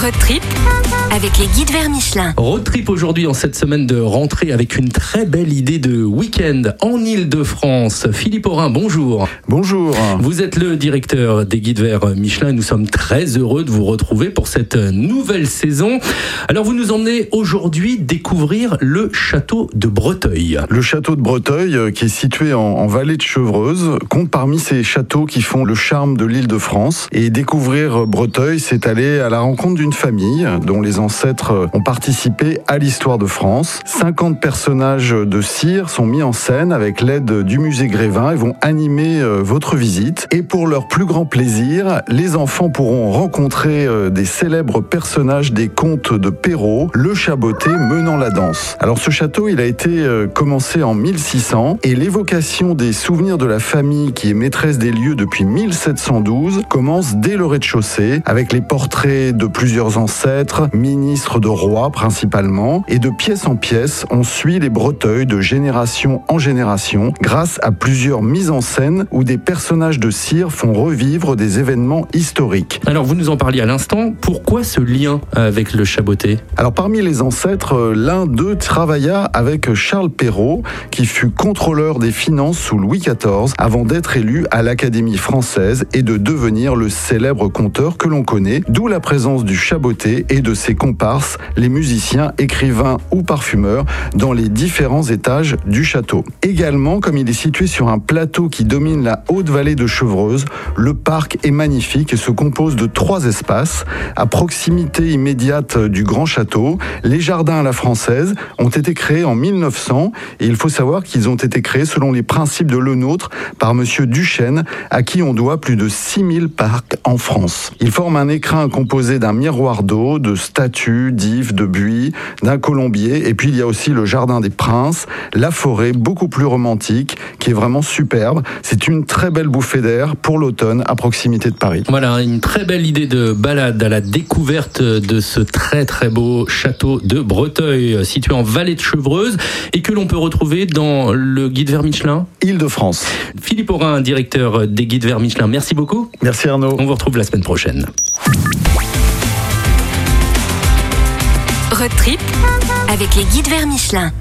Road trip avec les guides vers Michelin. Road trip aujourd'hui en cette semaine de rentrée avec une très belle idée de week-end en Ile-de-France. Philippe Aurin, bonjour. Bonjour. Vous êtes le directeur des guides vers Michelin et nous sommes très heureux de vous retrouver pour cette nouvelle saison. Alors vous nous emmenez aujourd'hui découvrir le château de Breteuil. Le château de Breteuil, euh, qui est situé en, en vallée de Chevreuse, compte parmi ces châteaux qui font le charme de l'île de France. Et découvrir Breteuil, c'est aller à la rencontre d'une famille dont les ancêtres ont participé à l'histoire de France. 50 personnages de cire sont mis en scène avec l'aide du musée Grévin et vont animer euh, votre visite. Et pour leur plus grand plaisir, les enfants pourront rencontrer euh, des célèbres personnages des contes de Perrault, le chaboté menant la danse. Alors ce château, il a été euh, commencé en 1600 et l'évocation des souvenirs de la famille qui est maîtresse des lieux depuis 1712 commence dès le rez-de-chaussée avec les portraits de plusieurs ancêtres, ministres de rois principalement, et de pièce en pièce, on suit les breteuils de génération en génération grâce à plusieurs mises en scène où des personnages de cire font revivre des événements historiques. Alors vous nous en parliez à l'instant, pourquoi ce lien avec le chaboté? Alors parmi les ancêtres, euh, l'un d'eux travailla avec Charles Perrault, qui fut contrôleur des finances sous Louis XIV avant d'être élu à l'Académie française et de devenir le célèbre conteur que l'on connaît, d'où la présence du et de ses comparses, les musiciens, écrivains ou parfumeurs, dans les différents étages du château. Également, comme il est situé sur un plateau qui domine la haute vallée de Chevreuse, le parc est magnifique et se compose de trois espaces. À proximité immédiate du grand château, les jardins à la française ont été créés en 1900 et il faut savoir qu'ils ont été créés selon les principes de Le Nôtre par monsieur Duchesne, à qui on doit plus de 6000 parcs en France. Il forme un écrin composé d'un miroir d'eau, de statues, d'ifs, de buis, d'un colombier, et puis il y a aussi le jardin des princes, la forêt beaucoup plus romantique, qui est vraiment superbe. C'est une très belle bouffée d'air pour l'automne à proximité de Paris. Voilà, une très belle idée de balade à la découverte de ce très très beau château de Breteuil, situé en vallée de Chevreuse, et que l'on peut retrouver dans le guide vers Michelin. Île-de-France. Philippe Aurin, directeur des guides vers Michelin, merci beaucoup. Merci Arnaud. On vous retrouve la semaine prochaine. Road trip avec les guides vers Michelin.